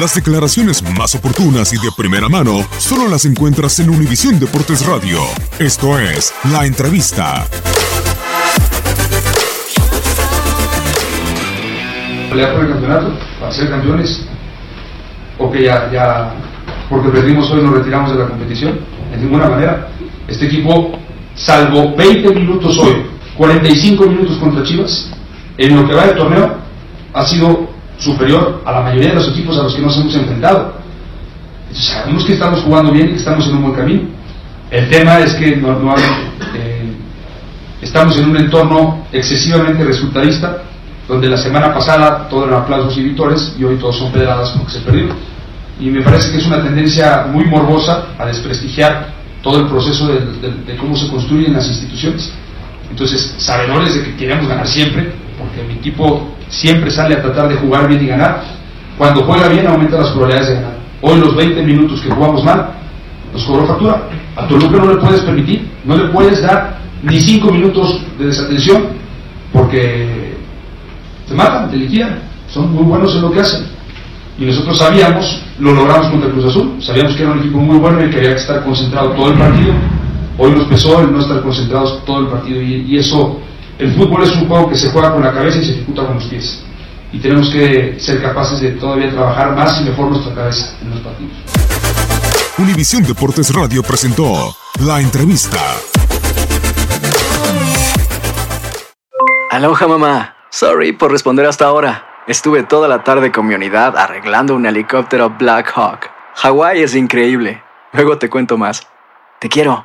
Las declaraciones más oportunas y de primera mano solo las encuentras en Univisión Deportes Radio. Esto es La Entrevista. pelear por el campeonato, para ser campeones, o que ya, ya, porque perdimos hoy nos retiramos de la competición, de ninguna manera. Este equipo, salvo 20 minutos hoy, 45 minutos contra Chivas, en lo que va del torneo, ha sido superior a la mayoría de los equipos a los que nos hemos enfrentado. Sabemos que estamos jugando bien y que estamos en un buen camino. El tema es que no, eh, estamos en un entorno excesivamente resultadista, donde la semana pasada todo eran aplausos y victorias y hoy todos son pedradas porque se perdió. Y me parece que es una tendencia muy morbosa a desprestigiar todo el proceso de cómo se construyen las instituciones. Entonces, sabedores de que queremos ganar siempre, porque mi equipo siempre sale a tratar de jugar bien y ganar. Cuando juega bien aumenta las probabilidades de ganar. Hoy los 20 minutos que jugamos mal nos cobró factura. A Toluca no le puedes permitir, no le puedes dar ni 5 minutos de desatención, porque te matan, te liquidan, son muy buenos en lo que hacen. Y nosotros sabíamos, lo logramos contra Cruz Azul, sabíamos que era un equipo muy bueno y que había que estar concentrado todo el partido. Hoy nos pesó el no estar concentrados todo el partido y, y eso, el fútbol es un juego que se juega con la cabeza y se ejecuta con los pies. Y tenemos que ser capaces de todavía trabajar más y mejor nuestra cabeza en los partidos. Univisión Deportes Radio presentó La Entrevista. Aloha mamá. Sorry por responder hasta ahora. Estuve toda la tarde con mi unidad arreglando un helicóptero Black Hawk. Hawái es increíble. Luego te cuento más. Te quiero.